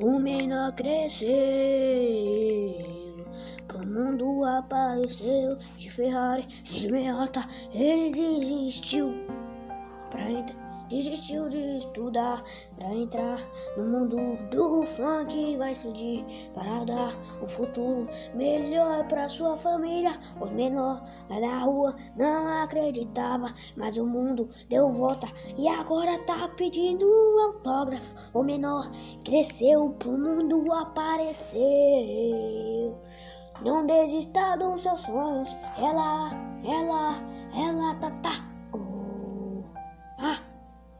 o menor cresceu, pro mundo apareceu de Ferrari, de meiota, ele desistiu pra entrar. Desistiu de estudar pra entrar no mundo do funk vai explodir para dar um futuro melhor pra sua família. Os menores lá na rua não acreditava, mas o mundo deu volta e agora tá pedindo um autógrafo. O menor cresceu pro mundo apareceu. Não desista dos seus sonhos. Ela, ela,